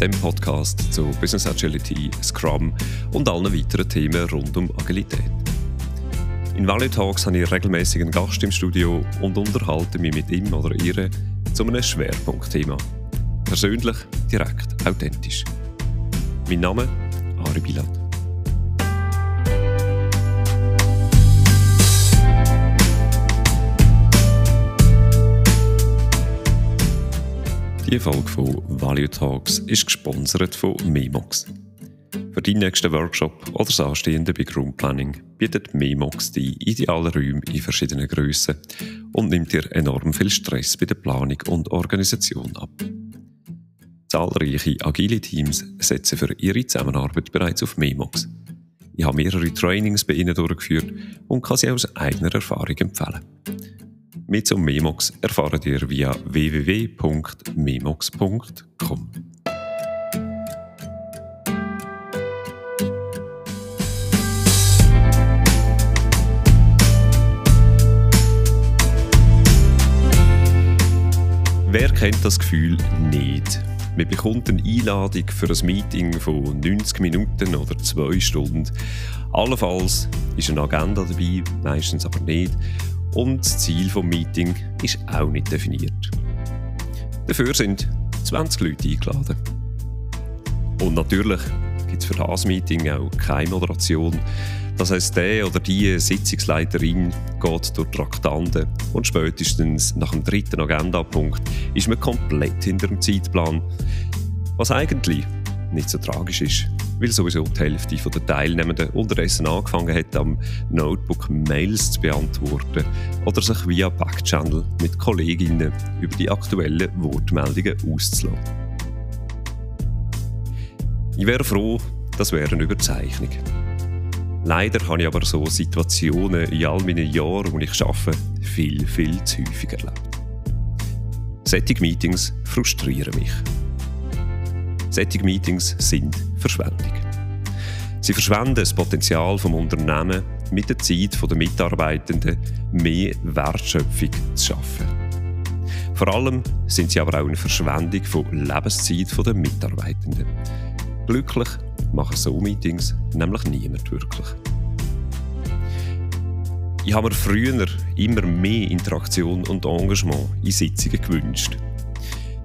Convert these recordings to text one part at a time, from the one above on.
dem Podcast zu Business Agility, Scrum und allen weiteren Themen rund um Agilität. In Value Talks habe ich regelmäßig einen Gast im Studio und unterhalte mich mit ihm oder ihr zu einem Schwerpunktthema. Persönlich, direkt, authentisch. Mein Name Ari Bilat. Die Folge von Value Talks ist gesponsert von Memox. Für deinen nächsten Workshop oder das Anstehende bei Grundplanning bietet Memox die idealen Räume in verschiedenen Grössen und nimmt dir enorm viel Stress bei der Planung und Organisation ab. Zahlreiche agile Teams setzen für ihre Zusammenarbeit bereits auf Memox. Ich habe mehrere Trainings bei ihnen durchgeführt und kann sie aus eigener Erfahrung empfehlen. Mehr zum Memox erfahrt ihr via www.memox.com. Wer kennt das Gefühl nicht? Man bekommt eine Einladung für ein Meeting von 90 Minuten oder 2 Stunden. Allenfalls ist eine Agenda dabei, meistens aber nicht und das Ziel des Meetings ist auch nicht definiert. Dafür sind 20 Leute eingeladen. Und natürlich gibt es für das Meeting auch keine Moderation. Das heisst, der oder die Sitzungsleiterin geht durch Traktanten und spätestens nach dem dritten Agendapunkt ist man komplett hinter dem Zeitplan. Was eigentlich nicht so tragisch ist, weil sowieso die Hälfte der Teilnehmenden unterdessen angefangen hat, am Notebook Mails zu beantworten oder sich via Backchannel mit Kolleginnen über die aktuellen Wortmeldungen auszulassen. Ich wäre froh, das wäre eine Überzeichnung. Leider habe ich aber so Situationen in all meinen Jahren, wo ich arbeite, viel, viel zu häufig erlebt. Solche Meetings frustrieren mich. Solche Meetings sind Verschwendung. Sie verschwenden das Potenzial vom Unternehmen, mit der Zeit der Mitarbeitenden mehr Wertschöpfung zu schaffen. Vor allem sind sie aber auch eine Verschwendung von Lebenszeit der Mitarbeitenden. Glücklich machen so Meetings nämlich niemand wirklich. Ich habe mir früher immer mehr Interaktion und Engagement in Sitzungen gewünscht.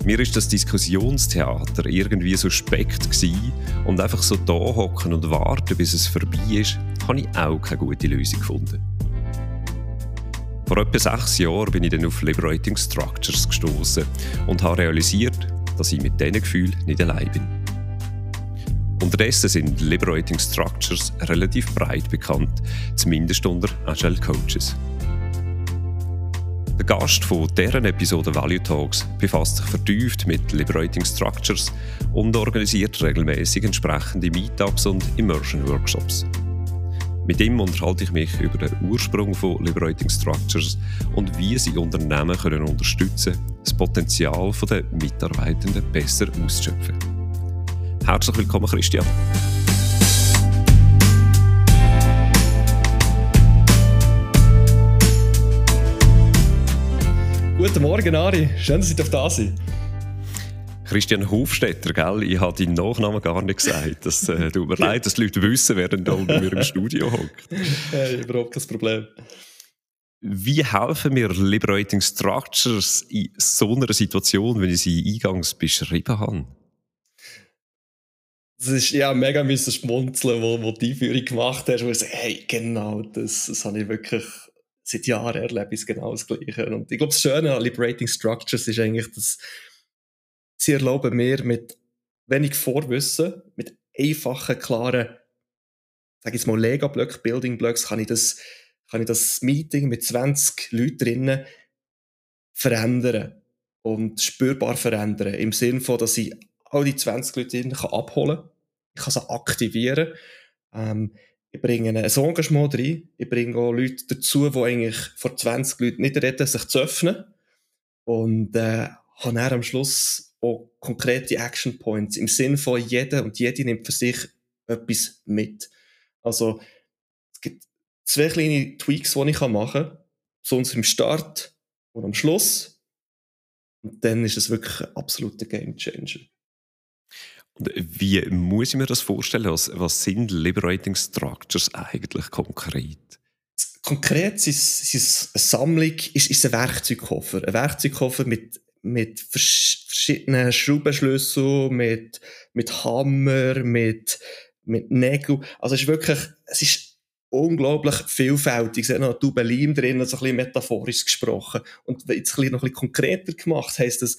Mir ist das Diskussionstheater irgendwie suspekt gewesen und einfach so da hocken und warten, bis es vorbei ist, habe ich auch keine gute Lösung gefunden. Vor etwa sechs Jahren bin ich dann auf Liberating Structures gestoßen und habe realisiert, dass ich mit diesen Gefühlen nicht allein bin. Unterdessen sind Liberating Structures relativ breit bekannt, zumindest unter Agile Coaches. Der Gast von deren Episode Value Talks befasst sich vertieft mit Liberating Structures und organisiert regelmäßig entsprechende Meetups und Immersion Workshops. Mit ihm unterhalte ich mich über den Ursprung von Liberating Structures und wie sie Unternehmen können unterstützen das Potenzial der Mitarbeitenden besser auszuschöpfen. Herzlich willkommen, Christian. Guten Morgen, Ari. Schön, dass Sie da sind. Christian Hofstetter, gell? Ich habe deinen Nachnamen gar nicht gesagt. Das äh, tut mir leid, dass die Leute wissen, wer da bei mir im Studio hockt. Hey, überhaupt kein Problem. Wie helfen mir Liberating Structures in so einer Situation, wenn ich sie eingangs beschrieben habe? Das ist ja mega müssen schmunzeln, wo, wo die Einführung gemacht hast, wo ich so, hey, genau, das, das habe ich wirklich seit Jahren erlebe ich genau das Gleiche. Und ich glaube, das Schöne an Liberating Structures ist eigentlich, dass sie erlauben mir mit wenig Vorwissen, mit einfachen, klaren, sage ich mal, Lego-Blöcken, Building-Blocks, kann ich das, kann ich das Meeting mit 20 Leuten drinnen verändern und spürbar verändern. Im Sinne von, dass ich all die 20 Leute drinnen abholen kann. Ich kann sie aktivieren. Ähm, ich bringe ein Engagement rein. Ich bringe auch Leute dazu, die eigentlich vor 20 Leuten nicht reden, sich zu öffnen. Und äh, habe dann am Schluss auch konkrete Action Points im Sinne von jeder und jede nimmt für sich etwas mit. Also es gibt zwei kleine Tweaks, die ich machen kann. Sonst im Start und am Schluss. Und dann ist es wirklich ein absoluter Gamechanger. Und wie muss ich mir das vorstellen? Was, was sind Liberating Structures eigentlich konkret? Konkret ist es eine Sammlung, ist, ist ein Werkzeugkoffer. Ein Werkzeugkoffer mit, mit verschiedenen Schraubenschlüsseln, mit, mit Hammer, mit, mit Nägeln. Also es ist wirklich, es ist unglaublich vielfältig. Es hat noch Dubelim drin, so ein bisschen metaphorisch gesprochen. Und jetzt ein noch ein bisschen konkreter gemacht, heisst das,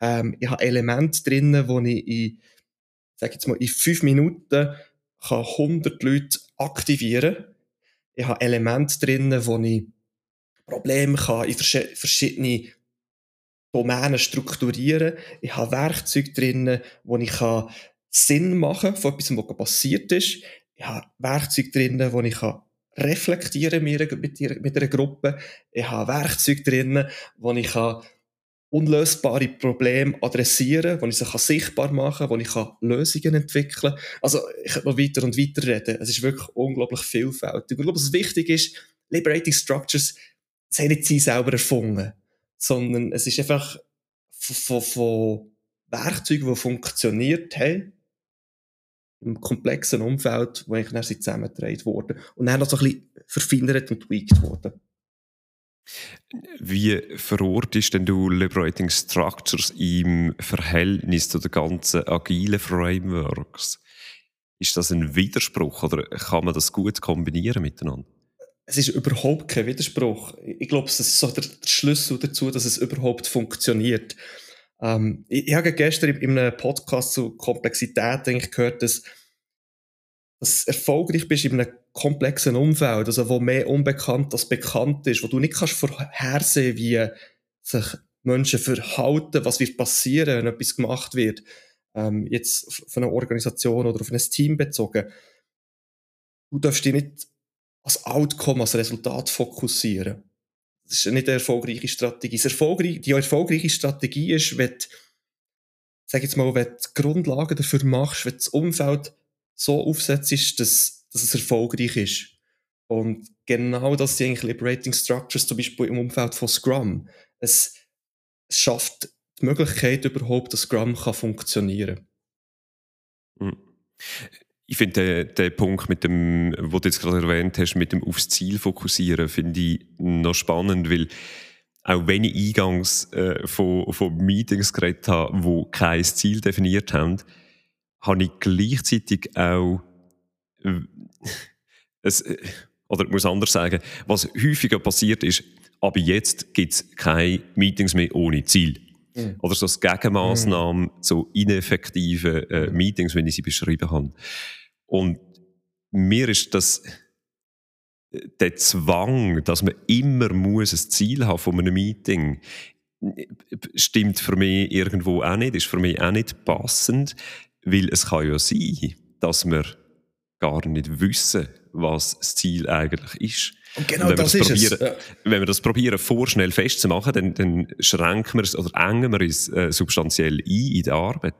ähm, ich habe Elemente drin, wo ich in sage jetzt mal, in fünf Minuten kann 100 Leute aktivieren. Ich habe Elemente drin, wo ich Probleme kann in verschiedene Domänen strukturieren. Ich habe Werkzeuge drin, wo ich kann Sinn machen von etwas, was passiert ist. Ich habe Werkzeuge drin, wo ich reflektieren mit, mit einer Gruppe. Ich habe Werkzeuge drin, wo ich unlösbare Probleme adressieren, wo ich sie sichtbar machen kann, wo ich Lösungen entwickeln kann. Also ich könnte noch weiter und weiter reden. Es ist wirklich unglaublich vielfältig. Ich glaube, was wichtig ist, Liberating Structures, das haben nicht sie selber erfunden, sondern es ist einfach von, von Werkzeugen, die funktioniert haben, im komplexen Umfeld, wo eigentlich dann zusammengetragen wurden und dann noch so ein bisschen verfeinert und tweaked wurden. Wie verortest denn du Liberating Structures im Verhältnis zu den ganzen agilen Frameworks? Ist das ein Widerspruch oder kann man das gut kombinieren miteinander? Es ist überhaupt kein Widerspruch. Ich glaube, das ist so der Schlüssel dazu, dass es überhaupt funktioniert. Ähm, ich, ich habe gestern in einem Podcast zu Komplexität eigentlich gehört, dass dass du erfolgreich bist in einem komplexen Umfeld, also wo mehr unbekannt als bekannt ist, wo du nicht kannst vorhersehen, wie sich Menschen verhalten, was wird passieren, wenn etwas gemacht wird, ähm, jetzt von einer Organisation oder auf ein Team bezogen. Du darfst dich nicht als Outcome, als Resultat fokussieren. Das ist nicht eine erfolgreiche Strategie. Erfolgreich, die erfolgreiche Strategie ist, wenn du, sag jetzt mal, wenn du die Grundlagen dafür machst, wenn das Umfeld so aufsetzt, dass, dass es erfolgreich ist. Und genau das sind eigentlich Liberating Structures, zum Beispiel im Umfeld von Scrum. Es, schafft die Möglichkeit überhaupt, dass Scrum kann funktionieren hm. Ich finde den, den Punkt, mit dem, wo du jetzt gerade erwähnt hast, mit dem aufs Ziel fokussieren, finde ich noch spannend, weil auch wenn ich eingangs äh, von, von Meetings geredet habe, die kein Ziel definiert haben, habe ich gleichzeitig auch äh, es, äh, oder ich muss anders sagen, was häufiger passiert ist, aber jetzt gibt es keine Meetings mehr ohne Ziel. Mhm. Oder so als Gegenmaßnahme mhm. zu ineffektiven äh, Meetings, wenn ich sie beschrieben habe. Und mir ist das äh, der Zwang, dass man immer muss ein Ziel haben von einem Meeting, stimmt für mich irgendwo auch nicht, ist für mich auch nicht passend. Weil es kann ja sein, dass wir gar nicht wissen, was das Ziel eigentlich ist. Und genau und das, das ist es. Ja. Wenn wir das probieren, vorschnell festzumachen, dann, dann schränken wir es oder engen wir es äh, substanziell ein in der Arbeit.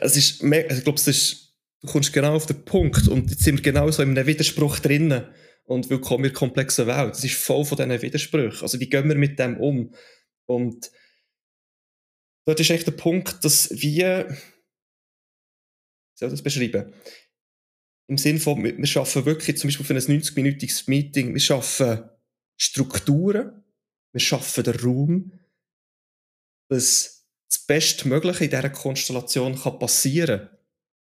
Es ist, ich glaube, es ist, du kommst genau auf den Punkt und jetzt sind wir genau so in einem Widerspruch drinnen. Und willkommen in der komplexen Welt. Es ist voll von diesen Widersprüchen. Also wie gehen wir mit dem um? Und dort ist echt der Punkt, dass wir soll das beschreiben? Im Sinne von, wir schaffen wirklich zum Beispiel für ein 90-minütiges Meeting, wir schaffen Strukturen, wir schaffen den Raum, dass das Bestmögliche in dieser Konstellation passieren kann.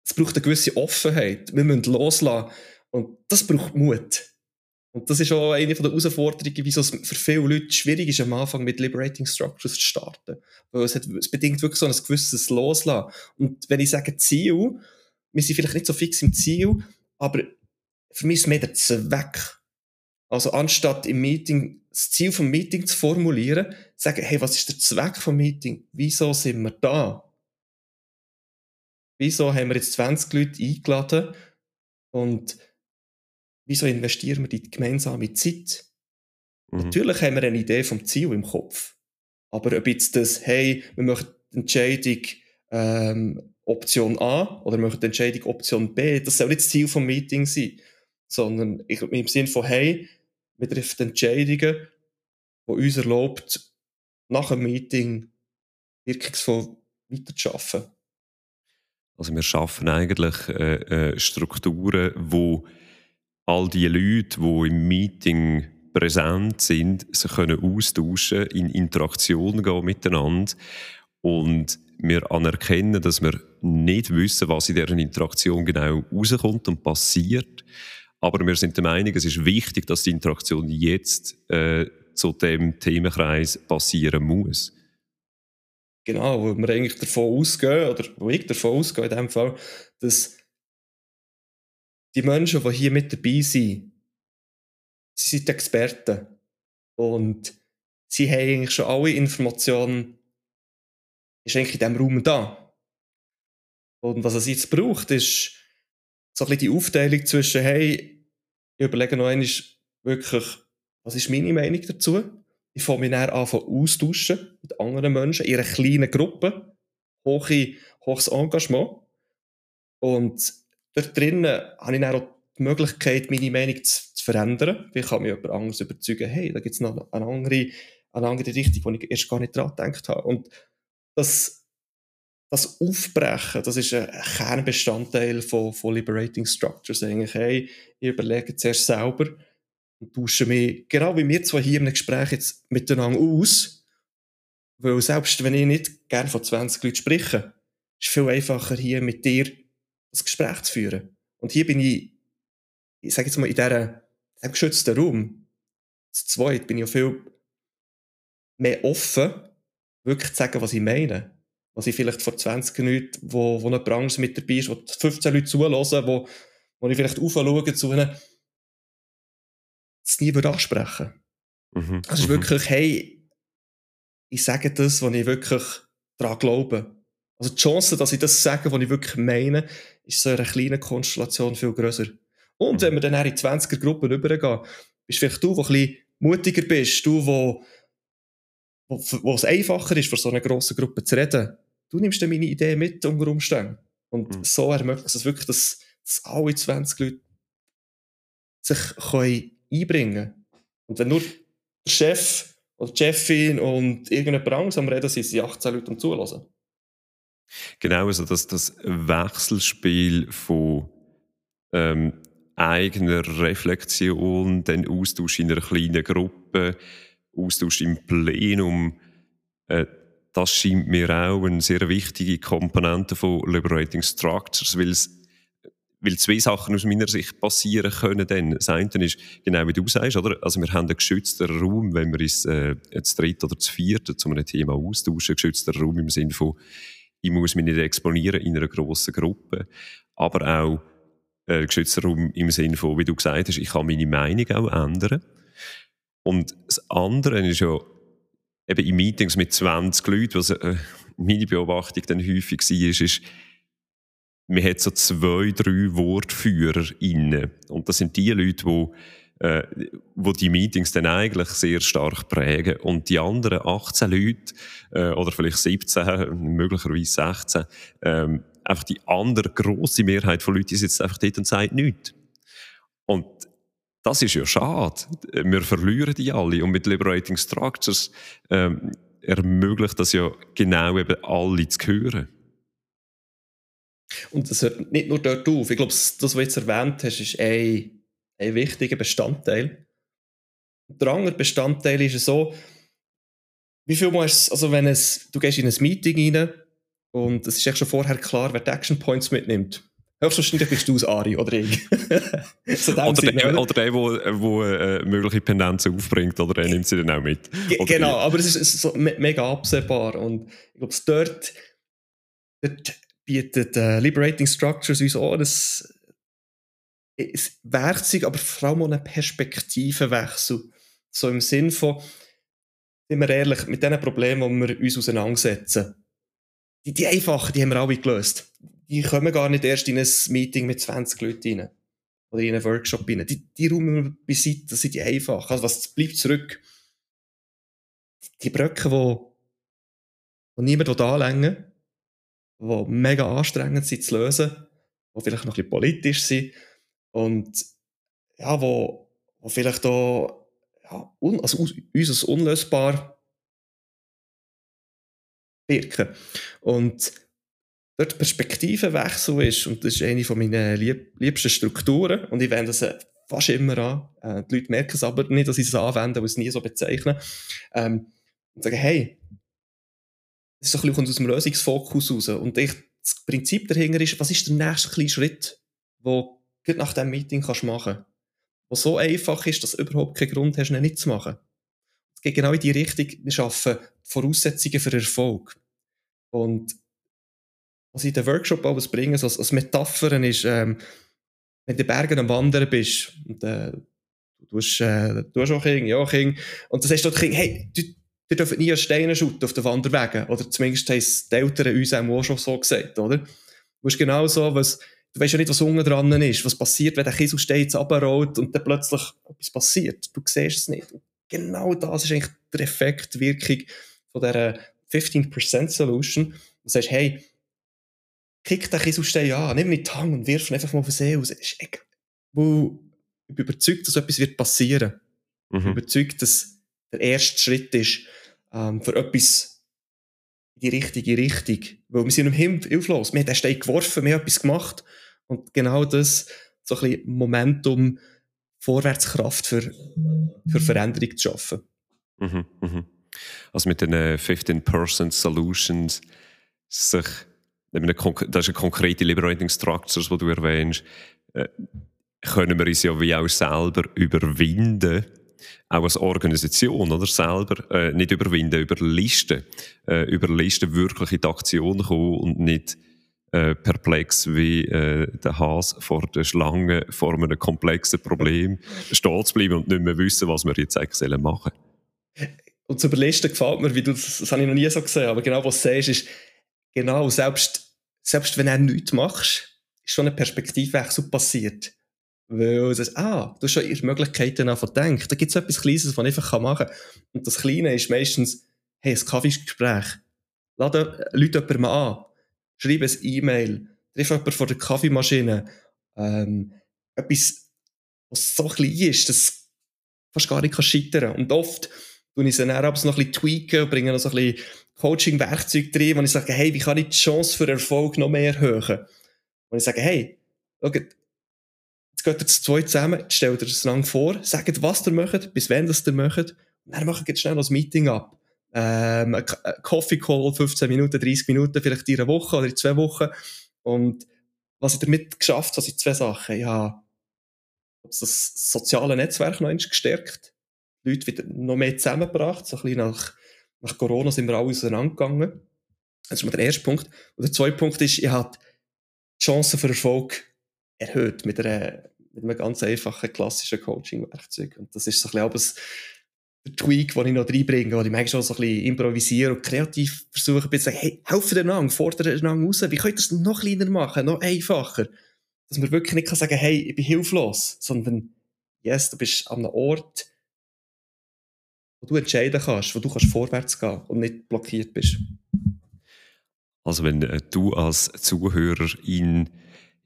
Es braucht eine gewisse Offenheit. Wir müssen loslassen. Und das braucht Mut. Und das ist auch eine der Herausforderungen, wieso es für viele Leute schwierig ist, am Anfang mit Liberating Structures zu starten. Weil es, hat, es bedingt wirklich so ein gewisses Loslassen. Und wenn ich sage Ziel, wir sind vielleicht nicht so fix im Ziel, aber für mich ist mehr der Zweck. Also anstatt im Meeting das Ziel vom Meeting zu formulieren, sagen, hey, was ist der Zweck vom Meeting? Wieso sind wir da? Wieso haben wir jetzt 20 Leute eingeladen? Und wieso investieren wir die gemeinsame Zeit? Mhm. Natürlich haben wir eine Idee vom Ziel im Kopf. Aber ob jetzt das, hey, wir möchten die Entscheidung ähm, Option A oder möchte die Entscheidung Option B. Das soll nicht das Ziel des Meetings sein, sondern ich, im Sinne von, hey, wir treffen Entscheidungen, die uns erlaubt, nach dem Meeting wirkungsvoll weiterzuarbeiten. Also wir schaffen eigentlich äh, äh, Strukturen, wo all die Leute, die im Meeting präsent sind, sich können austauschen, in Interaktion gehen miteinander und wir anerkennen, dass wir nicht wissen, was in dieser Interaktion genau rauskommt und passiert. Aber wir sind der Meinung, es ist wichtig, dass die Interaktion jetzt äh, zu dem Themenkreis passieren muss. Genau, wo wir eigentlich davon ausgehen, oder wo ich davon ausgehe in dem Fall, dass die Menschen, die hier mit dabei sind, sie sind Experten. Und sie haben eigentlich schon alle Informationen, ist eigentlich in diesem Raum da. Und was es jetzt braucht, ist so ein bisschen die Aufteilung zwischen, hey, ich überlege noch einmal wirklich, was ist meine Meinung dazu? Ich fange mich dann an austauschen mit anderen Menschen in einer kleinen Gruppe. Hohe, hohes Engagement. Und dort drinnen habe ich dann auch die Möglichkeit, meine Meinung zu, zu verändern. Ich kann mich jemand anderes überzeugen, hey, da gibt es noch eine andere, eine andere Richtung, die ich erst gar nicht dran gedacht habe. Und das, das Aufbrechen, das ist ein Kernbestandteil von, von Liberating Structures. Eigentlich, hey, ich überlege zuerst selber und tausche mich, genau wie wir zwei hier im Gespräch jetzt miteinander aus, weil selbst wenn ich nicht gerne von 20 Leuten spreche, ist es viel einfacher, hier mit dir das Gespräch zu führen. Und hier bin ich, ich sage jetzt mal, in diesem, geschützten Raum, zu zweit, bin ich auch viel mehr offen, wirklich zu sagen, was ich meine. Was ich vielleicht vor 20 Minuten, wo, wo eine Branche mit dabei ist, wo 15 Leute zulassen, wo, wo ich vielleicht aufschaue zu ihnen, es nie ansprechen. Mhm. Also ist mhm. wirklich, hey, ich sage das, was ich wirklich daran glaube. Also die Chance, dass ich das sage, was ich wirklich meine, ist so in einer kleinen Konstellation viel grösser. Und mhm. wenn wir dann in 20er Gruppen rübergehen, bist vielleicht du, der ein bisschen mutiger bist, du, wo, wo, wo es einfacher ist, vor so einer grossen Gruppe zu reden. Du nimmst dann meine Idee mit unter Umständen. Und mhm. so ermöglicht es wirklich, dass, dass alle 20 Leute sich können einbringen Und wenn nur der Chef oder die Chefin und irgendeine Branche am Reden sind, sind 18 Leute am Zulassen. Genau, also das, das Wechselspiel von ähm, eigener Reflexion, dann Austausch in einer kleinen Gruppe, Austausch im Plenum, äh, das scheint mir auch eine sehr wichtige Komponente von Liberating Structures, weil es weil zwei Sachen aus meiner Sicht passieren können dann. Das eine ist, genau wie du sagst, oder? Also wir haben einen geschützten Raum, wenn wir uns äh, zu dritt oder zu viert zu einem Thema austauschen, geschützter Raum im Sinne von, ich muss mich nicht exponieren in einer grossen Gruppe, aber auch äh, geschützter Raum im Sinne von, wie du gesagt hast, ich kann meine Meinung auch ändern. Und das andere ist ja, eben in Meetings mit 20 Leuten, was äh, meine Beobachtung dann häufig war, ist, man hat so zwei, drei Wortführer inne. Und das sind die Leute, die, äh, wo die Meetings dann eigentlich sehr stark prägen. Und die anderen 18 Leute, äh, oder vielleicht 17, möglicherweise 16, ähm, einfach die andere grosse Mehrheit von Leuten, sitzt einfach dort und sagt nichts. Und das ist ja schade. Wir verlieren die alle. Und mit Liberating Structures ähm, ermöglicht das ja genau eben alle zu hören. Und das hört nicht nur dort auf. Ich glaube, das, was du jetzt erwähnt hast, ist ein, ein wichtiger Bestandteil. Der andere Bestandteil ist so, wie viel Mal ist also wenn es, du gehst in ein Meeting rein und es ist echt schon vorher klar, wer die Action Points mitnimmt. Höchstwahrscheinlich bist du es, Ari, oder ich. so oder, der, oder der, wo, äh, mögliche Pendenzen aufbringt, oder er nimmt sie dann auch mit. Oder genau, aber es ist, es ist so mega absehbar. Und ich glaube, dort, dort bietet äh, Liberating Structures uns auch das Werkzeug, aber vor allem auch einen Perspektivenwechsel. So im Sinn von, sind wir ehrlich, mit den Problemen, die wir uns auseinandersetzen, die, die einfachen, die haben wir alle gelöst. Die kommen gar nicht erst in ein Meeting mit 20 Leuten rein. Oder in einen Workshop rein. Die, die räumen wir beiseite, das sind die einfachen. Also was bleibt zurück? Die Brücken, die, die niemand anlängen die mega anstrengend sind zu lösen, die vielleicht noch ein bisschen politisch sind und ja, wo, wo vielleicht auch ja, un, also uns unlösbar wirken. Und dort Perspektivenwechsel ist, und das ist eine von meinen lieb liebsten Strukturen, und ich wende das fast immer an. Äh, die Leute merken es aber nicht, dass ich es anwende, weil es nie so bezeichnen. Ähm, und sagen, hey, das ist ein bisschen aus dem Lösungsfokus raus. Und ich, das Prinzip dahinter ist, was ist der nächste kleine Schritt, den du nach diesem Meeting kannst machen kannst, der so einfach ist, dass du überhaupt keinen Grund hast, ihn nicht zu machen. Es geht genau in die Richtung, wir schaffen Voraussetzungen für Erfolg. Und was ich in den Workshop alles bringe, als, als Metaphern ist, ähm, wenn du in den Bergen am Wandern bist, und äh, du hast, äh, du hast auch Kinder, ja Kinder, und dann sagst du Kind, hey, du, ihr dürft nie Steine schütten auf den Wanderwegen. Oder zumindest haben es die Eltern uns auch schon so gesagt, oder? Du weißt genau so, was, du weißt ja nicht, was unten dran ist, was passiert, wenn der Kieselstein jetzt runterrollt und dann plötzlich etwas passiert. Du siehst es nicht. Und genau das ist eigentlich der Effekt, die Wirkung von dieser 15% Solution. Du sagst, hey, kick den Kieselstein an, nimm nicht die Hand und wirf ihn einfach mal auf den See raus. Ich bin überzeugt, dass etwas wird passieren. Mhm. Ich bin überzeugt, dass der erste Schritt ist, ähm, für etwas in die richtige Richtung. Weil wir sind im Himmel hilflos. Wir haben den Stein geworfen, wir haben etwas gemacht. Und genau das, so ein bisschen Momentum, Vorwärtskraft für, für Veränderung zu schaffen. Mhm, mhm. Also mit den 15% Solutions sich, das ist eine konkrete Liberating Structures, die du erwähnst, äh, können wir uns ja wie auch selber überwinden, auch als Organisation oder? Selber äh, nicht überwinden, über Listen, äh, über Listen wirklich in die Aktion kommen und nicht äh, perplex wie äh, der Hase vor der Schlange vor einem komplexen Problem stehen zu bleiben und nicht mehr wissen, was wir jetzt eigentlich machen. Und zu überlisten gefällt mir, wie du das, das habe ich noch nie so gesehen, aber genau was du sagst, ist, genau, selbst, selbst wenn du nichts machst, ist schon ein Perspektivwechsel passiert. Weil du sagst, ah, du hast schon ihre Möglichkeiten einfach gedacht. Da gibt es etwas Kleines, was man einfach machen kann. Und das Kleine ist meistens, hey, ein Kaffeegespräch. Lade Leute jemanden an. Schreib ein E-Mail. Triff jemanden vor der Kaffeemaschine. Ähm, etwas, was so klein ist, das fast gar nicht scheitern kann. Und oft tue ich es dann auch noch ein bisschen tweaken und bringe noch so ein bisschen Coaching-Werkzeug drin, wo ich sage, hey, wie kann ich die Chance für Erfolg noch mehr erhöhen? Und ich sage, hey, schau, Jetzt geht ihr zu zweit zusammen, stellt ihr es lang vor, sagt, was ihr möchtet, bis wann das ihr möchtet, und dann macht ihr schnell noch ein Meeting ab. Ähm, ein Coffee Call, 15 Minuten, 30 Minuten, vielleicht in einer Woche oder in zwei Wochen. Und was ich damit geschafft habe, sind zwei Sachen. Ich habe das soziale Netzwerk noch gestärkt, die Leute wieder noch mehr zusammengebracht, so ein bisschen nach, nach Corona sind wir alle auseinandergegangen. Das ist mal der erste Punkt. Und der zweite Punkt ist, ich habe die Chancen für Erfolg erhöht mit, einer, mit einem ganz einfachen klassischen Coaching-Werkzeug. Und das ist so ein bisschen der Tweak, den ich noch reinbringe, wo ich manchmal so ein bisschen improvisiere und kreativ versuche, ein bisschen sagen, hey, helfen einander, fordern einander raus, wie könnt ihr das noch kleiner machen, noch einfacher? Dass man wirklich nicht kann sagen, hey, ich bin hilflos, sondern, yes, du bist an einem Ort, wo du entscheiden kannst, wo du kannst vorwärts gehen und nicht blockiert bist. Also wenn äh, du als Zuhörer in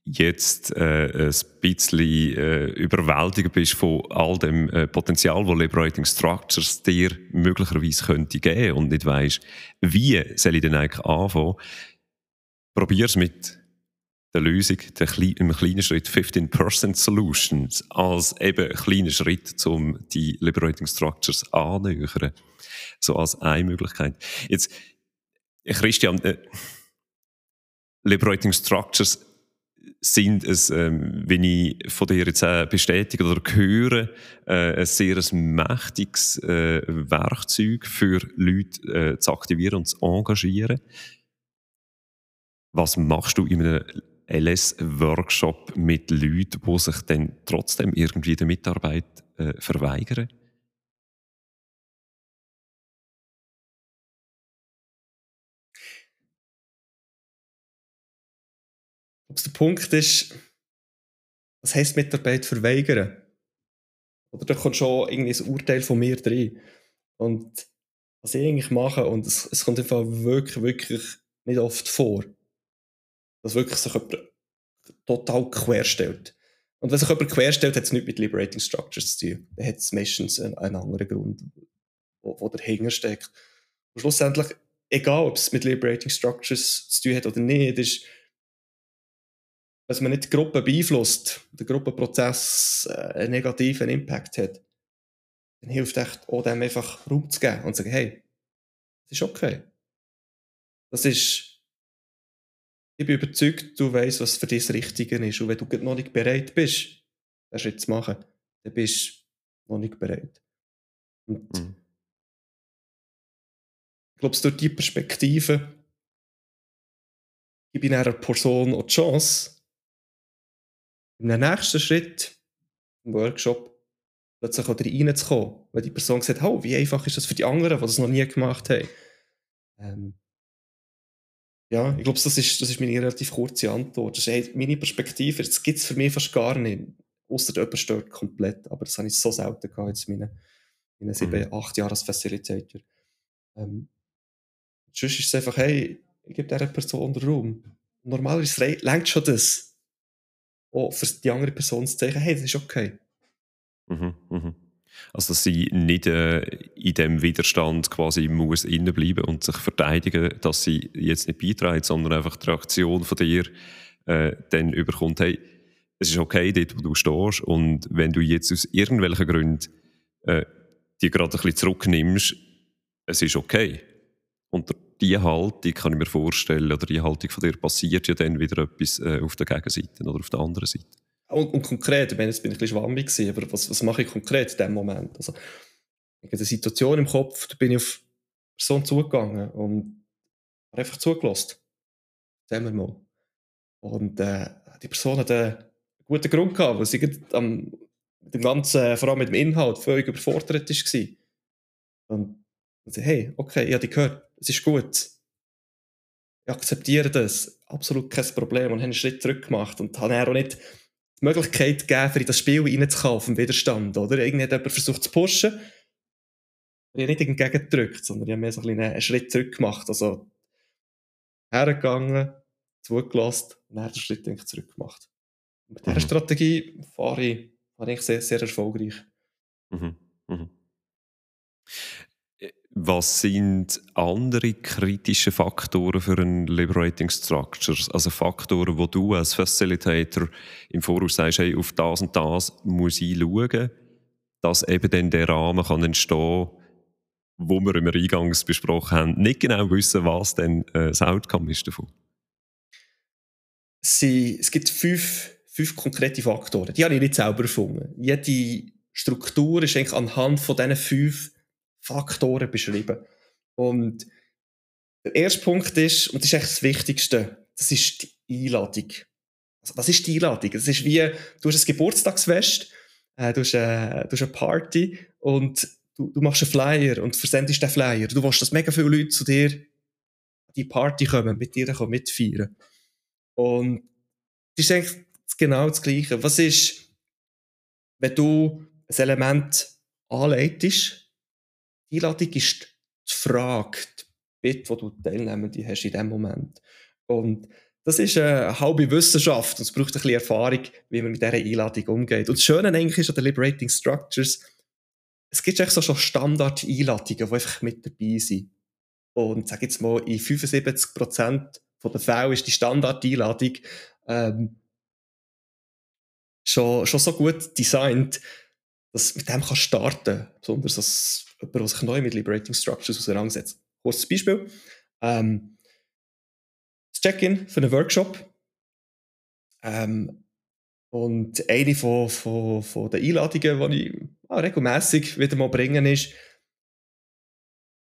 jetzt äh, ein bisschen äh, überwältigt bist von all dem äh, Potenzial, das Liberating Structures dir möglicherweise könnte geben und nicht weißt, wie soll ich denn eigentlich anfangen, probier es mit der Lösung, der im kleinen Schritt 15% Solutions als eben kleiner Schritt, um die Liberating Structures annähern. So als eine Möglichkeit. Jetzt, Christian, äh, Liberating Structures sind es, ähm, wenn ich von dir jetzt äh, bestätige oder höre, äh, ein sehr mächtiges äh, Werkzeug für Leute äh, zu aktivieren und zu engagieren. Was machst du in einem LS-Workshop mit Leuten, die sich dann trotzdem irgendwie der Mitarbeit äh, verweigern? Ob der Punkt ist, was heisst Mitarbeit verweigern? Oder da kommt schon irgendwie ein Urteil von mir drin. Und was ich eigentlich mache, und es, es kommt einfach wirklich, wirklich nicht oft vor, dass wirklich sich jemand total querstellt. Und wenn sich jemand querstellt, hat es nichts mit Liberating Structures zu tun. Dann hat es meistens einen, einen anderen Grund, wo, wo dahinter steckt. Und schlussendlich egal ob es mit Liberating Structures zu tun hat oder nicht, ist, dass man nicht die Gruppe beeinflusst, der Gruppenprozess äh, einen negativen Impact hat, dann hilft echt auch dem einfach Raum zu geben und zu sagen, hey, das ist okay. Das ist, ich bin überzeugt, du weißt, was für dich das Richtige ist. Und wenn du noch nicht bereit bist, den Schritt zu machen, dann bist du noch nicht bereit. Und mhm. ich glaube, durch diese Perspektive gebe ich einer Person auch die Chance, im nächsten Schritt im Workshop plötzlich auch reinzukommen, weil die Person sagt, oh, wie einfach ist das für die anderen, die das noch nie gemacht haben. Ähm, ja, ich glaube, das ist, das ist meine relativ kurze Antwort. Das ist meine Perspektive. Das gibt es für mich fast gar nicht. Außer jemand stört komplett. Aber das habe ich so selten gehabt jetzt in meinen, meinen sieben, mhm. acht Jahren als Facilitator. Ähm, sonst ist es einfach, hey, ich gebe dieser Person Raum. Normalerweise längt schon das. Auch für die andere Person zu zeigen, hey, das ist okay. Mhm, mhm. Also, dass sie nicht äh, in dem Widerstand quasi muss innenbleiben und sich verteidigen, dass sie jetzt nicht beiträgt, sondern einfach die Reaktion von dir äh, dann überkommt, hey, es ist okay dort, wo du stehst und wenn du jetzt aus irgendwelchen Gründen äh, die gerade ein bisschen zurücknimmst, es ist okay. Und die Haltung kann ich mir vorstellen, oder die Haltung von dir passiert ja dann wieder etwas äh, auf der Gegenseite oder auf der anderen Seite. Und, und konkret, ich meine, jetzt bin ich ein bisschen schwammig gewesen, aber was, was mache ich konkret in dem Moment? Also, ich habe eine Situation im Kopf, da bin ich auf Person zugegangen und habe einfach zugelassen. Sagen wir mal. Und äh, die Person hat einen guten Grund gehabt, weil sie am, mit dem Ganzen, vor allem mit dem Inhalt, völlig überfordert war. Und, und sie, hey, okay, ich habe dich gehört, es ist gut. Ich akzeptiere das, absolut kein Problem und habe einen Schritt zurück gemacht und habe auch nicht die Möglichkeit gegeben, für in das Spiel reinzukommen, auf dem Widerstand, oder? Irgendwie hat jemand versucht zu pushen. Ich habe nicht entgegengedrückt, sondern ich habe mehr so ein einen Schritt zurück gemacht. Also, hergegangen, zugelassen und dann den Schritt zurück gemacht. Mit dieser mhm. Strategie fahre ich, fahre ich sehr, sehr erfolgreich. Mhm. Was sind andere kritische Faktoren für ein Liberating Structures? Also Faktoren, wo du als Facilitator im Voraus sagst, hey, auf das und das muss ich schauen, dass eben dann der Rahmen kann entstehen wo wir im Eingangs besprochen haben, nicht genau wissen, was denn äh, das Outcome ist davon. Sie, es gibt fünf, fünf konkrete Faktoren. Die habe ich nicht selber erfunden. Jede Struktur ist eigentlich anhand von diesen fünf Faktoren beschrieben. Und der erste Punkt ist, und das ist echt das Wichtigste, das ist die Einladung. Also, was ist die Einladung? Das ist wie, du hast ein Geburtstagsfest, äh, du, hast, äh, du hast eine Party und du, du machst einen Flyer und versendest den Flyer. Du willst, dass mega viele Leute zu dir an die Party kommen, mit dir kommen, mitfeiern. Und das ist eigentlich genau das Gleiche. Was ist, wenn du ein Element anleitest, die Einladung ist die Frage, die Bitte, die du Teilnehmende hast in dem Moment. Und das ist eine halbe Wissenschaft und es braucht ein bisschen Erfahrung, wie man mit dieser Einladung umgeht. Und das Schöne eigentlich ist an den Liberating Structures, es gibt so schon Standard-Einladungen, die einfach mit dabei sind. Und sag jetzt mal, in 75% der Fälle ist die Standard-Einladung ähm, schon, schon so gut designt, dass mit dem kann starten. Besonders als jemand, der sich neu mit Liberating Structures auseinandersetzt. Kurzes Beispiel. Ähm, das Check-in für einen Workshop. Ähm, und eine von, von, von den Einladungen, die ich ah, regelmäßig wieder mal bringen, ist,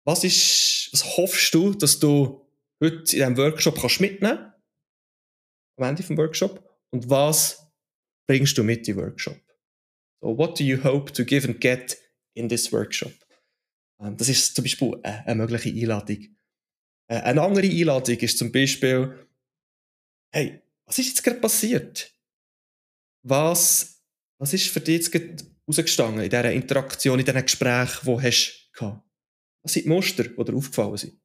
was, ist, was hoffst du, dass du heute in diesem Workshop kannst mitnehmen kannst? Am Ende des Workshop. Und was bringst du mit in den Workshop? So, what do you hope to give and get in this workshop? Ähm, das ist zum Beispiel eine mögliche Einladung. Äh, eine andere Einladung ist zum Beispiel, hey, was ist jetzt gerade passiert? Was, was ist für dich jetzt gerade rausgestanden in dieser Interaktion, in diesen Gesprächen, die du hast gehabt? Was sind die Muster, die dir aufgefallen sind?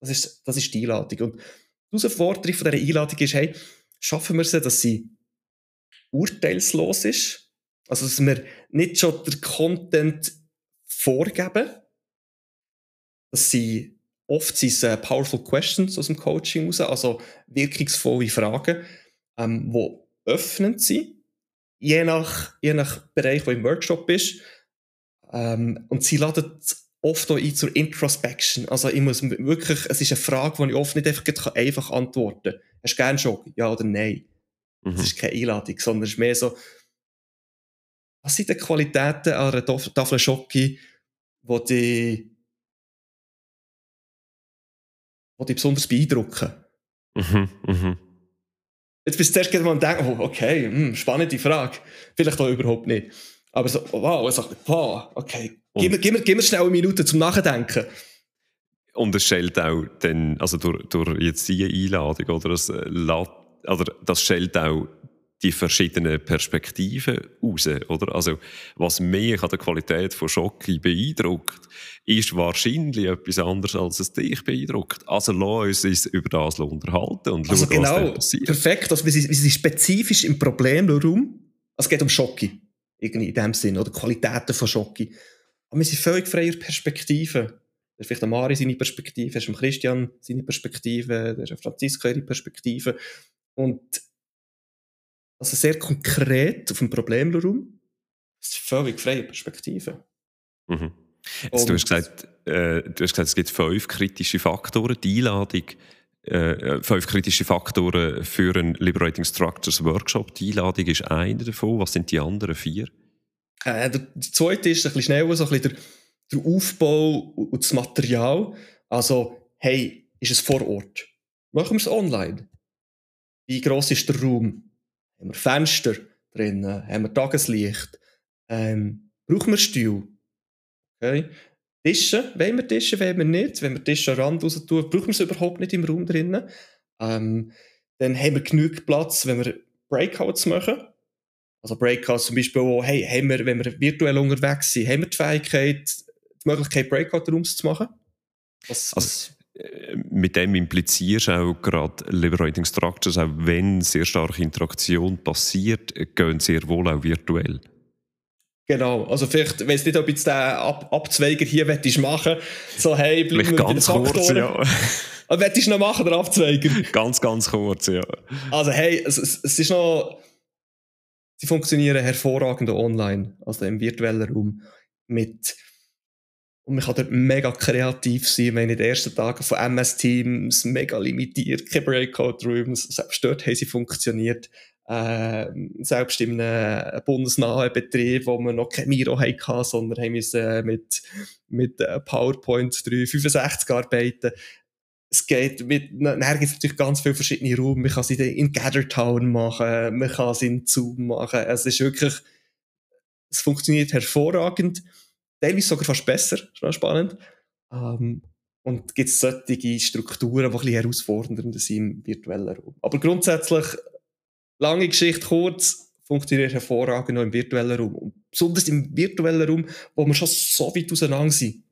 Das ist, das ist die Einladung. Und die Herausforderung von dieser Einladung ist, hey, schaffen wir es, dass sie urteilslos ist? Also, dass wir nicht schon den Content vorgeben, dass sie oft sind es äh, Powerful Questions aus dem Coaching raus, also wirkungsvolle Fragen, ähm, die öffnend sind, je nach, je nach Bereich, wo im Workshop ist. Ähm, und sie laden oft auch ein zur Introspection. Also ich muss wirklich, es ist eine Frage, die ich oft nicht einfach, einfach antworten kann. Hast du gerne Schoki? Ja oder nein? Mhm. Das ist keine Einladung, sondern es ist mehr so, was sind die Qualitäten an einer Tafel Schoki, die dich, die dich besonders beeindrucken? Mhm, mhm. Jetzt bist du zuerst mal denken, oh, okay, mh, hm, spannende Frage. Vielleicht auch überhaupt nicht. Aber so, wow, so, wow okay, gib mir, gib, mir, gib mir schnell eine Minute zum Nachdenken. Und es stellt auch dann, also durch, durch jetzt diese Einladung, oder das, äh, oder das stellt auch die verschiedenen Perspektiven raus, oder? Also, was mich an der Qualität von Schocki beeindruckt, ist wahrscheinlich etwas anderes, als es dich beeindruckt. Also, lass uns über das unterhalten und also schauen, genau, was passiert. Perfekt, also, wir sind, wir sind spezifisch im Problemraum. Also, es geht um Schocki. Irgendwie in dem Sinn, oder Qualitäten von Schocki. Aber wir sind völlig freier Perspektiven. Das ist vielleicht der Mari seine Perspektive, das ist Christian seine Perspektive, das ist Franziska ihre Perspektive. Und also sehr konkret auf dem Problemraum. Das ist völlig freie Perspektive. Mhm. Jetzt, du, hast gesagt, äh, du hast gesagt, es gibt fünf kritische Faktoren. Die Einladung, äh, fünf kritische Faktoren für einen Liberating Structures Workshop. Die Einladung ist einer davon. Was sind die anderen vier? Äh, der, der zweite ist ein bisschen schneller, so ein bisschen der, der Aufbau und das Material. Also, hey, ist es vor Ort? Machen wir es online? Wie groß ist der Raum? Haben wir Fenster drinnen? Haben wir Tageslicht? Ähm, brauchen wir Stuhl? Okay. Tische, wollen wir Tische, wollen wir nicht. Wenn wir Tische am Rand raus tun, brauchen wir es überhaupt nicht im Raum drinnen. Ähm, dann haben wir genug Platz, wenn wir Breakouts machen. Also Breakouts zum Beispiel auch, hey, haben wir, wenn wir virtuell unterwegs sind, haben wir die Fähigkeit, die Möglichkeit, Breakout-Rooms zu machen? Was, also, mit dem implizierst du auch gerade Liberating Structures, auch wenn sehr starke Interaktion passiert, gehen sehr wohl auch virtuell. Genau, also vielleicht, weiss nicht, ob jetzt der Ab Abzweiger hier machen machen so hey, bleiben wir ganz kurz, ja. Aber willst du noch machen, der Abzweiger? ganz, ganz kurz, ja. Also hey, es, es, es ist noch, sie funktionieren hervorragend online, also im virtuellen Raum, mit und man kann dort mega kreativ sein. Wir haben in den ersten Tagen von MS Teams mega limitiert, keine Breakout-Rooms. Selbst dort haben sie funktioniert. Äh, selbst in einem bundesnahen Betrieb, wo wir noch kein Miro hatten, sondern haben müssen äh, mit, mit äh, PowerPoint 365 arbeiten. Es geht mit, dann gibt natürlich ganz viele verschiedene Räume. Man kann sie in Gathertown machen, man kann sie in Zoom machen. Es ist wirklich, es funktioniert hervorragend teilweise sogar fast besser, ist spannend. Ähm, und gibt es solche Strukturen, die ein herausfordernder sind im virtuellen Raum. Aber grundsätzlich, lange Geschichte kurz, funktioniert hervorragend noch im virtuellen Raum. Und besonders im virtuellen Raum, wo wir schon so weit auseinander sind,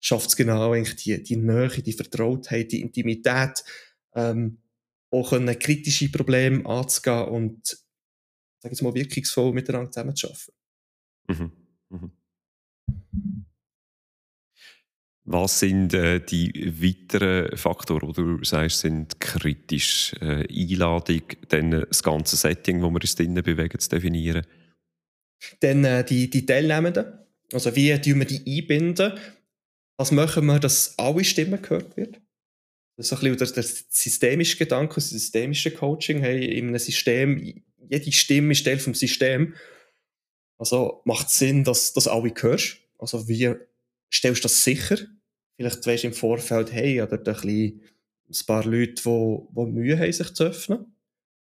schafft es genau eigentlich die, die Nähe, die Vertrautheit, die Intimität, ähm, auch können kritische Probleme anzugehen und, sag ich mal, wirkungsvoll miteinander zusammenzuarbeiten. Mhm. Mhm. Was sind äh, die weiteren Faktoren, die du sagst, sind kritisch? Äh, Einladung, dann äh, das ganze Setting, wo wir uns drinnen bewegen, zu definieren? Dann äh, die, die Teilnehmenden. Also wie tun wir die einbinden? Was machen wir, dass alle Stimmen gehört werden? Das ist ein bisschen der systemische Gedanke, das systemische Coaching. Hey, in einem System, jede Stimme ist Teil vom System. Also macht es Sinn, dass, dass alle hörst. Also wie stellst du das sicher? Vielleicht weisst du im Vorfeld, hey, oder ein, bisschen ein paar Leute, die, die Mühe haben, sich zu öffnen.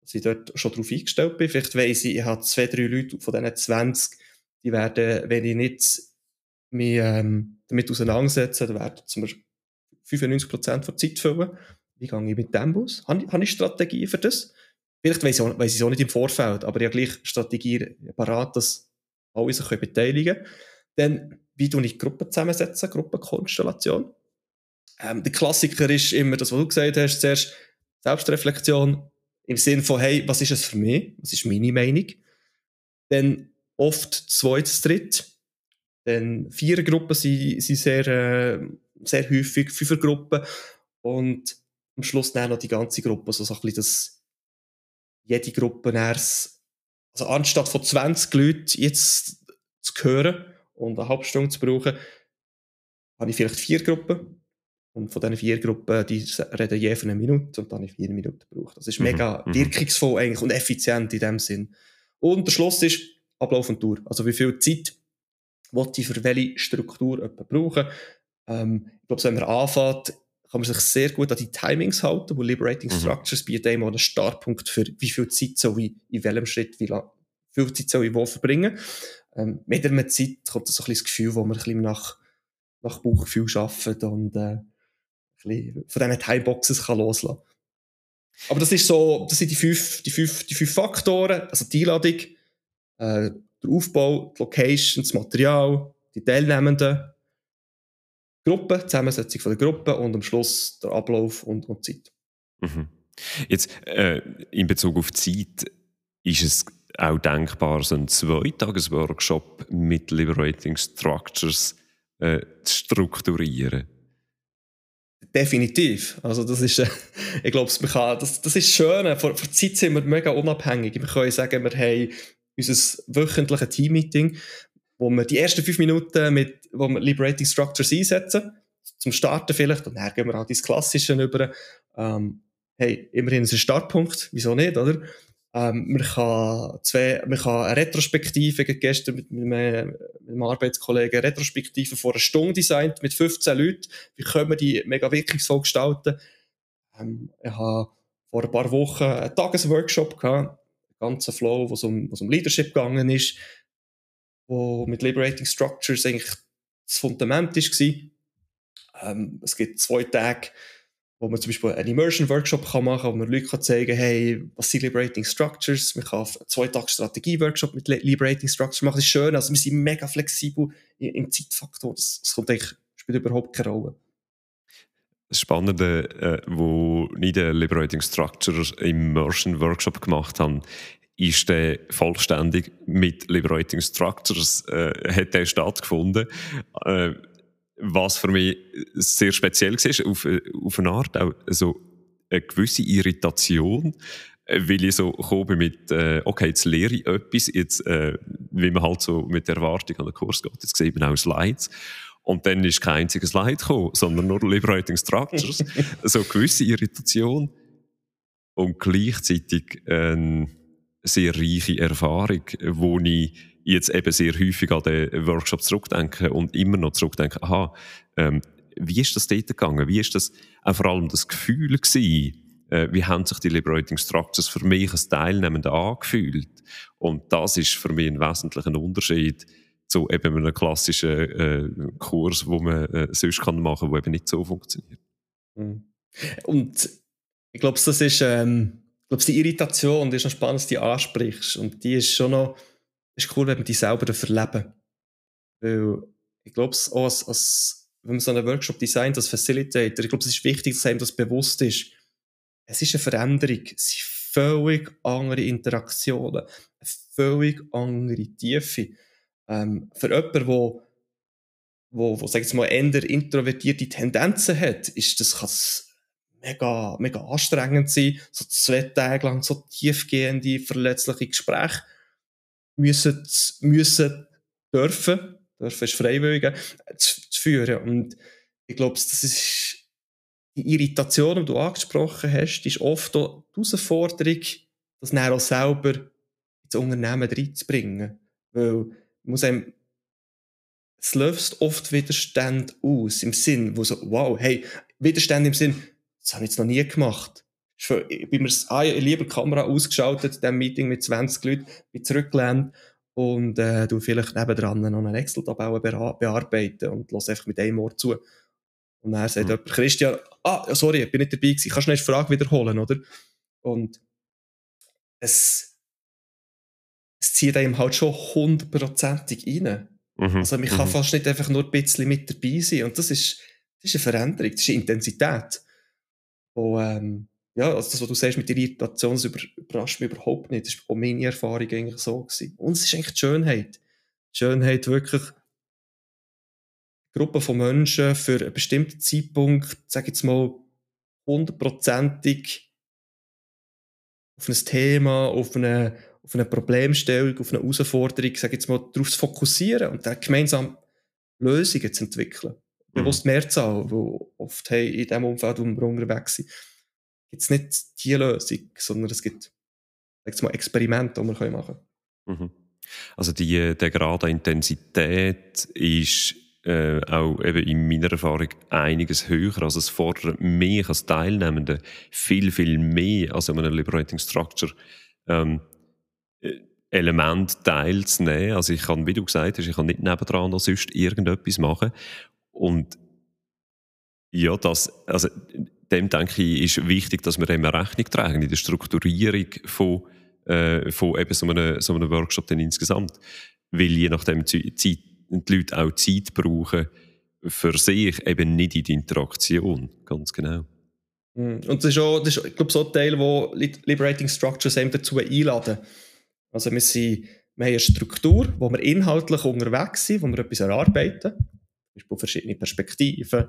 Dass ich dort schon darauf eingestellt bin. Vielleicht weiss ich, ich habe zwei, drei Leute von diesen 20, die werden, wenn ich nicht mich ähm, damit auseinandersetze, dann werden zum Beispiel 95% der Zeit füllen. Wie gehe ich mit dem aus? Habe, habe ich Strategie für das? Vielleicht weiss ich, weiss ich es auch nicht im Vorfeld, aber habe gleich Strategie parat, dass alle sich beteiligen können. Dann, wie du ich Gruppen zusammensetzen, Gruppenkonstellation. Ähm, der Klassiker ist immer das, was du gesagt hast, zuerst Selbstreflexion im Sinn von, hey, was ist es für mich? Was ist meine Meinung? Dann oft zweites, dritt. Dann vier Gruppen sind, sind sehr, äh, sehr häufig, Fünfergruppen. Und am Schluss dann noch die ganze Gruppe, also so ein bisschen das, jede Gruppe erst, also anstatt von 20 Leuten jetzt zu hören und eine halbe Stunde zu brauchen, habe ich vielleicht vier Gruppen. Und von diesen vier Gruppen, die reden je für eine Minute und dann habe ich vier Minuten gebraucht. Das ist mhm. mega mhm. wirkungsvoll eigentlich und effizient in dem Sinn. Und der Schluss ist Ablauf und Tour. Also wie viel Zeit wollte ich für welche Struktur brauchen. Ähm, ich glaube, wenn man anfängt, kann man sich sehr gut an die Timings halten, wo Liberating mhm. Structures bietet einem einen Startpunkt für wie viel Zeit soll ich in welchem Schritt, wie lang, viel Zeit soll ich wo verbringen. Ähm, mit der Zeit kommt so ein bisschen das Gefühl, wo man ein bisschen nach, nach Bauchgefühl arbeitet und äh, von diesen Timeboxes kann loslassen Aber das ist so, das sind die fünf, die fünf, die fünf Faktoren, also die Einladung, äh, der Aufbau, die Location, das Material, die Teilnehmenden, Gruppe, Zusammensetzung von der Gruppe und am Schluss der Ablauf und, und Zeit. Mhm. Jetzt, äh, in Bezug auf Zeit, ist es auch denkbar, so einen Zweitages-Workshop mit Liberating Structures äh, zu strukturieren? Definitiv. Also das ist, äh, ich glaube, das, das ist schön. Vor, vor Zeit sind wir mega unabhängig. Wir können sagen, wir haben unser wöchentliches Team-Meeting, wo wir die ersten fünf Minuten mit, wo wir Liberating Structures einsetzen, zum Starten vielleicht, und dann gehen wir auch ins Klassische über. Ähm, hey, immerhin ist ein Startpunkt, wieso nicht, oder? Ähm, man, kann zwei, man kann eine Retrospektive, gestern mit, mit, meinem, mit einem Arbeitskollegen, eine Retrospektive vor einer Stunde designt mit 15 Leuten. Wie können wir die mega wirkungsvoll gestalten? Ähm, ich habe vor ein paar Wochen einen Tagesworkshop gehabt, ganzen Flow, wo es um, um Leadership gegangen ist, wo mit Liberating Structures eigentlich das Fundament war. Ähm, es gibt zwei Tage, wo man zum Beispiel einen Immersion-Workshop machen kann, wo man Leuten kann zeigen kann, hey, was sind Liberating Structures? Man kann einen zwei Tage Strategie-Workshop mit Liberating Structures machen. Das ist schön, also wir sind mega flexibel im Zeitfaktor. Das, das kommt eigentlich, spielt überhaupt keine Rolle. Das Spannende, äh, wo ich den Liberating Structures Immersion Workshop gemacht habe, ist der vollständig mit Liberating Structures äh, hat der stattgefunden. Äh, was für mich sehr speziell war, auf, auf eine Art auch so eine gewisse Irritation, weil ich so komme mit, äh, okay, jetzt lehre ich etwas, jetzt, äh, wie man halt so mit der Erwartung an den Kurs geht, jetzt sehe ich auch Slides. Und dann ist kein einziges Slide gekommen, sondern nur Liberating Structures. so eine gewisse Irritation und gleichzeitig eine sehr reiche Erfahrung, wo ich jetzt eben sehr häufig an den Workshop zurückdenke und immer noch zurückdenke, aha, ähm, wie ist das dort gegangen? Wie ist das auch vor allem das Gefühl gewesen? Äh, wie haben sich die Liberating Structures für mich als Teilnehmender angefühlt? Und das ist für mich ein wesentlicher Unterschied zu eben einem klassischen äh, Kurs, wo man äh, sonst kann machen, wo eben nicht so funktioniert. Mhm. Und ich glaube, das ist, ähm, ich glaube, die Irritation, die ist noch spannend, dass du die ansprichst. Und die ist schon noch, ist cool, wenn man die selber verleben. Weil ich glaube, als, als, wenn man so einen Workshop designt als Facilitator, ich glaube, es ist wichtig, dass einem das bewusst ist. Es ist eine Veränderung. Es sind völlig andere Interaktionen, eine völlig andere Tiefe. Ähm, für jemanden, wo, wo, wo sag ich mal, eher introvertierte Tendenzen hat, ist das, kann mega, mega anstrengend sein, so zwei Tage lang so tiefgehende, verletzliche Gespräche müssen, müssen dürfen, dürfen ist freiwillig, zu, zu führen. Und ich glaube, das ist die Irritation, die du angesprochen hast, ist oft auch die Herausforderung, das dann auch selber ins Unternehmen reinzubringen. Weil muss einem, es löst oft Widerstand aus, im Sinn, wo so, wow, hey, Widerstand im Sinn, das habe ich jetzt noch nie gemacht. Ich bin mir ah, lieber Kamera ausgeschaltet, in diesem Meeting mit 20 Leuten, bin zurückgelehnt und äh, du vielleicht nebendran noch einen Excel-Tabelle bearbeiten und lass einfach mit einem Ohr zu. Und dann sagt mhm. jemand, Christian, ah, sorry, ich bin nicht dabei gewesen, kannst du noch eine Frage wiederholen, oder? Und es, es zieht einem halt schon hundertprozentig rein. Mhm. Also man kann mhm. fast nicht einfach nur ein bisschen mit dabei sein. Und das ist, das ist eine Veränderung, das ist eine Intensität. Und ähm, ja, also das, was du sagst mit der Irritation, das überrascht mich überhaupt nicht. Das war auch meine Erfahrung eigentlich so. Gewesen. Und es ist eigentlich die Schönheit. Die Schönheit wirklich Gruppe von Menschen für einen bestimmten Zeitpunkt, sage ich jetzt mal, hundertprozentig auf ein Thema, auf eine, auf eine Problemstellung, auf eine Herausforderung, sage ich jetzt mal, darauf zu fokussieren und dann gemeinsam Lösungen zu entwickeln. Mhm. Bewusst Mehrzahl, wo oft hey, in dem Umfeld, wo wir unterwegs sind, gibt es nicht die Lösung, sondern es gibt mal, Experimente, die wir machen können. Mhm. Also die, der Grad an Intensität ist äh, auch eben in meiner Erfahrung einiges höher. Also es fordert mich als Teilnehmende viel, viel mehr als in einem Liberating Structure ähm, äh, Element teilzunehmen. Also ich kann, wie du gesagt hast, ich kann nicht nebendran noch sonst irgendetwas machen. Und ja, das, also dem denke ich, ist wichtig, dass wir dem Rechnung tragen in der Strukturierung von, äh, von eben so einem, so einem Workshop dann insgesamt. Weil je nachdem Zeit, die Leute auch Zeit brauchen für sich, eben nicht in die Interaktion. Ganz genau. Hm. Und das ist auch, das ist, ich glaube, so ein Teil, wo Liberating Structures eben dazu einladen. Also wir, sind, wir haben eine Struktur, wo wir inhaltlich unterwegs sind, wo wir etwas erarbeiten. Beispiel verschiedene Perspektiven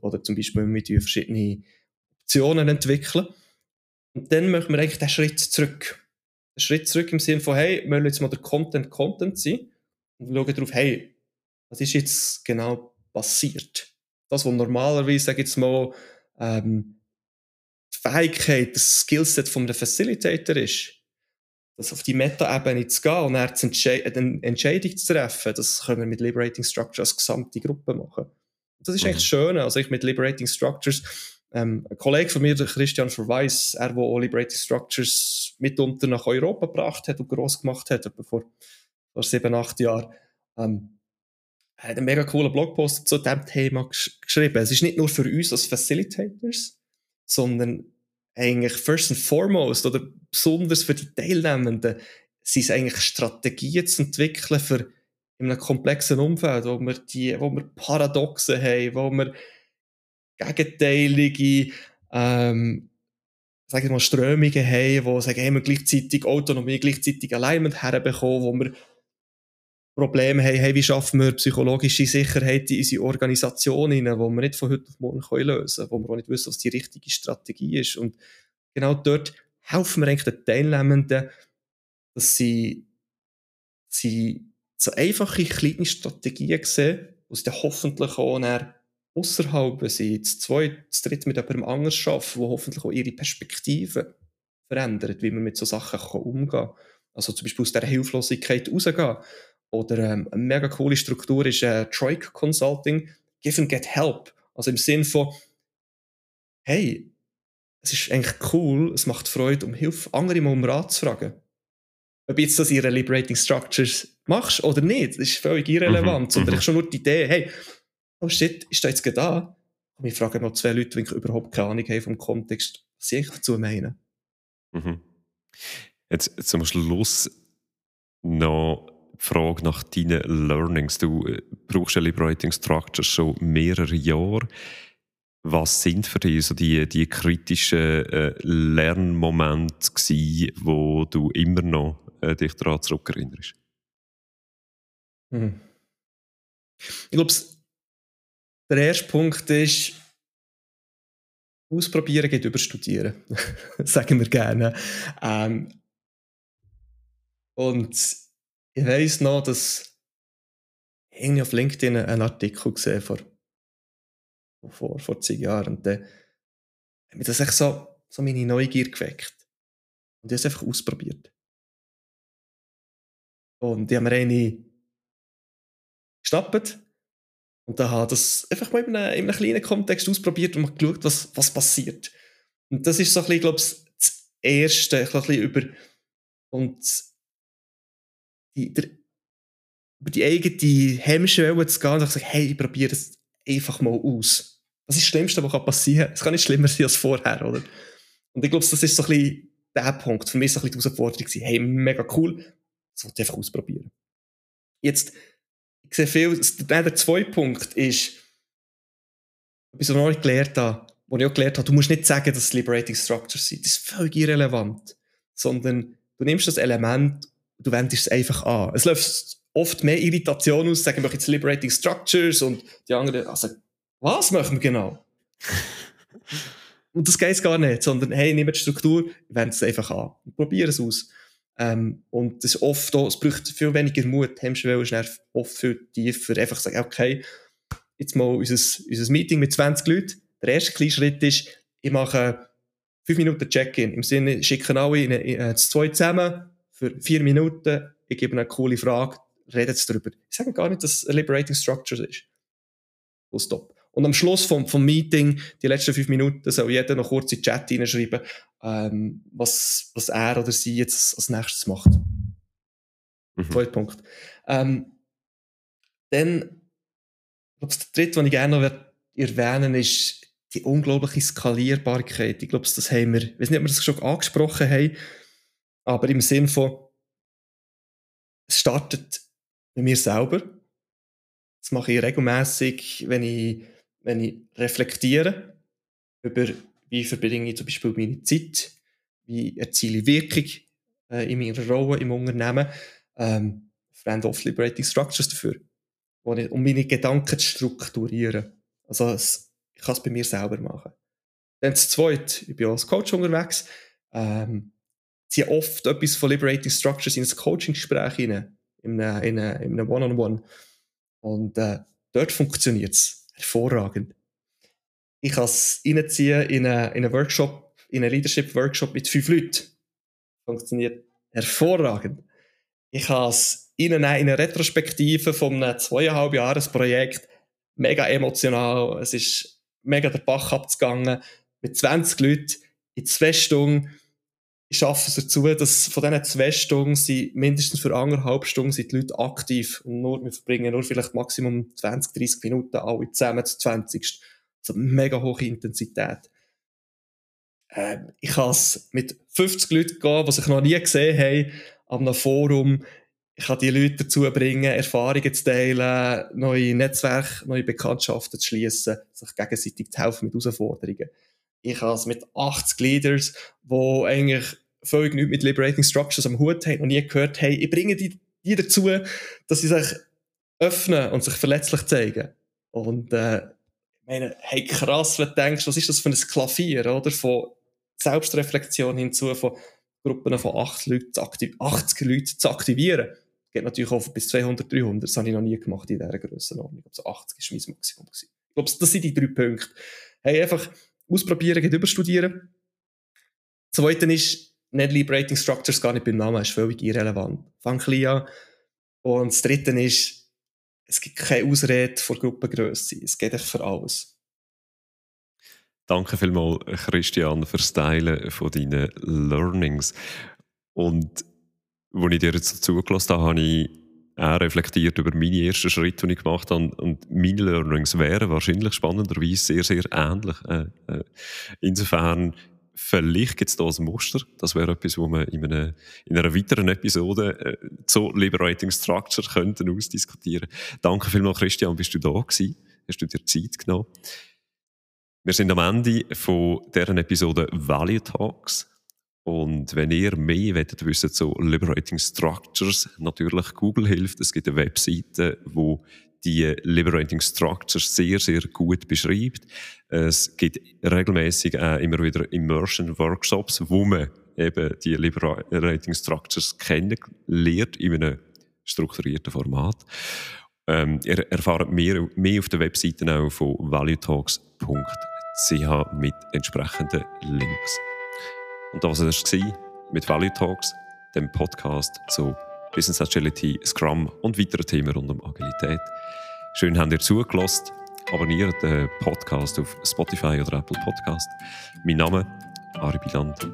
oder zum Beispiel mit verschiedene Optionen entwickeln. Und dann machen wir eigentlich den Schritt zurück. Den Schritt zurück im Sinne von, hey, wir wollen jetzt mal der Content Content sein und schauen darauf, hey, was ist jetzt genau passiert? Das, was normalerweise, sage ich jetzt mal, ähm, die Fähigkeit, das Skillset einem Facilitator ist, das auf die Meta-Ebene zu gehen und dann eine Entscheidung zu treffen, das können wir mit Liberating Structures als gesamte Gruppe machen. Das ist mhm. eigentlich schön. Also ich mit Liberating Structures, ähm, ein Kollege von mir, der Christian Verweis, er, der auch Liberating Structures mitunter nach Europa gebracht hat und gross gemacht hat, etwa vor, vor sieben, acht Jahren, ähm, hat einen mega coolen Blogpost zu diesem Thema gesch geschrieben. Es ist nicht nur für uns als Facilitators, sondern eigentlich first and foremost oder besonders für die Teilnehmenden sind es eigentlich Strategien zu entwickeln für in einem komplexen Umfeld, wo wir die, wo wir Paradoxen haben, wo wir gegenteilige, ähm, sagen wir mal, Strömungen haben, wo sagen, hey, wir gleichzeitig Autonomie, gleichzeitig Alignment herbekommen, wo wir Probleme haben, hey, wie schaffen wir psychologische Sicherheit in unsere Organisation hinein, wo wir nicht von heute auf morgen lösen können, wo wir auch nicht wissen, was die richtige Strategie ist. Und genau dort helfen wir eigentlich den Teilnehmenden, dass sie, sie so einfache kleine Strategien sehen, die sie dann hoffentlich auch außerhalb, wenn sie zu zweit, zu dritt mit jemandem anders arbeiten, wo hoffentlich auch ihre Perspektive verändert, wie man mit so Sachen umgehen kann. Also zum Beispiel aus dieser Hilflosigkeit rausgehen oder ähm, eine mega coole Struktur ist äh, Troika Consulting, Give and Get Help. Also im Sinn von, hey, es ist eigentlich cool, es macht Freude, um Hilfe, andere mal um Rat zu fragen. Ob jetzt das ihre Liberating Structures machst oder nicht, das ist völlig irrelevant, mhm. sondern mhm. ich schon nur die Idee, hey, oh shit, ist da jetzt da? Und ich frage noch zwei Leute, die überhaupt keine Ahnung haben vom Kontext, was sie eigentlich dazu meinen. Mhm. Jetzt zum Schluss noch Frage nach deinen Learnings. Du äh, brauchst ja Liberating Structures schon mehrere Jahre. Was sind für dich so die, die kritischen äh, Lernmomente gewesen, wo du immer noch äh, dich daran zurückerinnerst? Hm. Ich glaube, der erste Punkt ist, ausprobieren geht über studieren. Sagen wir gerne. Ähm, und ich weiss noch, dass ich auf LinkedIn einen Artikel gesehen vor, vor, vor zehn Jahren. Und dann hat mich das echt so, so meine Neugier geweckt. Und ich habe es einfach ausprobiert. Und ich habe mir eine gestappt und dann habe das einfach mal in einem, in einem kleinen Kontext ausprobiert und mal geschaut, was, was passiert. Und das ist so ein bisschen, glaube ich, das Erste, ein bisschen über und die, der, über die eigene Hemmschwelle zu gehen und zu sagen, hey, ich probiere es einfach mal aus. Das ist das Schlimmste, was passieren kann. Es kann nicht schlimmer sein als vorher, oder? Und ich glaube, das ist so ein bisschen der Punkt. Für mich war so ein bisschen die Herausforderung, hey, mega cool, das wollte ich einfach ausprobieren. Jetzt, ich sehe viel, der zweite Punkt ist, was ich noch gelernt habe, wo ich auch gelernt habe, du musst nicht sagen, dass es Liberating Structures sind. Das ist völlig irrelevant. Sondern du nimmst das Element du wendest es einfach an. Es läuft oft mehr Irritation aus, sagen wir jetzt Liberating Structures und die anderen, also, was machen wir genau? und das geht gar nicht, sondern hey, nimm die Struktur, wende es einfach an und probiere es aus. Ähm, und das oft auch, es braucht viel weniger Mut, Hemmschwelle ist oft viel tiefer, einfach sagen, okay, jetzt mal unser, unser Meeting mit 20 Leuten, der erste kleine Schritt ist, ich mache 5 Minuten Check-in, im Sinne, schicken alle in, in, in, zwei zusammen, für 4 Minuten, ich gebe eine coole Frage, redet darüber. Ich sage gar nicht, dass es Liberating Structures ist. Full stop. Und am Schluss vom, vom Meeting, die letzten fünf Minuten, soll jeder noch kurz in den Chat hineinschreiben, ähm, was, was er oder sie jetzt als nächstes macht. Mhm. Zweiter Punkt. Ähm, dann, ich glaube, der dritte, den ich gerne noch erwähnen ist die unglaubliche Skalierbarkeit. Ich glaube, das haben wir, ich weiß nicht, ob wir das schon angesprochen haben, aber im Sinn von, es startet bei mir selber. Das mache ich regelmäßig, wenn ich, wenn ich reflektiere über, wie verbringe ich zum Beispiel meine Zeit, wie erziele ich Wirkung äh, in meiner Rolle im Unternehmen. Ähm, verwende oft Liberating Structures dafür, ich, um meine Gedanken zu strukturieren. Also es, ich kann es bei mir selber machen. Dann das Zweite, ich bin als Coach unterwegs, ähm, ziehe oft etwas von Liberating Structures in ein Coaching-Gespräch hinein in einem, in einem, One-on-One. Und äh, dort funktioniert es hervorragend. Ich kann es reinziehen in einen, in einen Workshop, in einen Leadership-Workshop mit fünf Leuten. Funktioniert hervorragend. Ich kann es in eine Retrospektive von einem zweieinhalb Jahres Projekt mega emotional. Es ist mega der Bach abgegangen mit 20 Leuten in zwei Stunden ich schaffe es dazu, dass von diesen zwei Stunden sind, mindestens für anderthalb Stunden sind die Leute aktiv. Und nur, wir verbringen nur vielleicht Maximum 20, 30 Minuten alle zusammen zu 20. Also mega hohe Intensität. Ähm, ich kann es mit 50 Leuten gehen, die sich noch nie gesehen haben, an einem Forum. Ich kann die Leute dazu bringen, Erfahrungen zu teilen, neue Netzwerke, neue Bekanntschaften zu schließen, sich gegenseitig zu helfen mit Herausforderungen ich habe es mit 80 Leaders, die eigentlich völlig nichts mit Liberating Structures am Hut haben und nie gehört haben, ich bringe die, die dazu, dass sie sich öffnen und sich verletzlich zeigen. Und äh, ich meine, hey krass, wenn du denkst, was ist das für ein Klavier, oder? Von Selbstreflexion hinzu, von Gruppen von 80 Leuten, 80 Leuten zu aktivieren. Geht natürlich auch bis 200, 300. Das habe ich noch nie gemacht in dieser Grössenordnung. Also 80 war mein Maximum. Ich glaube, das sind die drei Punkte. Hey, einfach ausprobieren, geht überstudieren. Zweitens ist, nicht Liberating Structures gar nicht beim Namen, ist völlig irrelevant. Fang klein an. Und das dritte ist, es gibt keine Ausrede vor Gruppengröße. Es geht echt für alles. Danke vielmals, Christian, fürs Teilen von deinen Learnings. Und als ich dir jetzt zugelassen habe, habe ich auch reflektiert über meine ersten Schritte, die ich gemacht habe. Und meine Learnings wären wahrscheinlich spannenderweise sehr, sehr ähnlich. Äh, äh, insofern, vielleicht gibt es da ein Muster. Das wäre etwas, wo wir in, einer, in einer weiteren Episode äh, zu Liberating Structure könnten ausdiskutieren. Danke vielmals, Christian, bist du da gewesen? Hast du dir Zeit genommen? Wir sind am Ende von deren Episode Value Talks. Und wenn ihr mehr wollt wissen zu Liberating Structures, natürlich Google hilft. Es gibt eine Webseite, wo die Liberating Structures sehr, sehr gut beschreibt. Es gibt regelmäßig auch immer wieder Immersion Workshops, wo man eben die Liberating Structures kennenlernt in einem strukturierten Format. Ähm, ihr erfahrt mehr, mehr auf der Webseite auch von valuetalks.ch mit entsprechenden Links. Und das war es mit Value Talks, dem Podcast zu Business Agility, Scrum und weiteren Themen rund um Agilität. Schön, habt ihr zugelassen. Abonniert den Podcast auf Spotify oder Apple Podcast. Mein Name Ari Biland.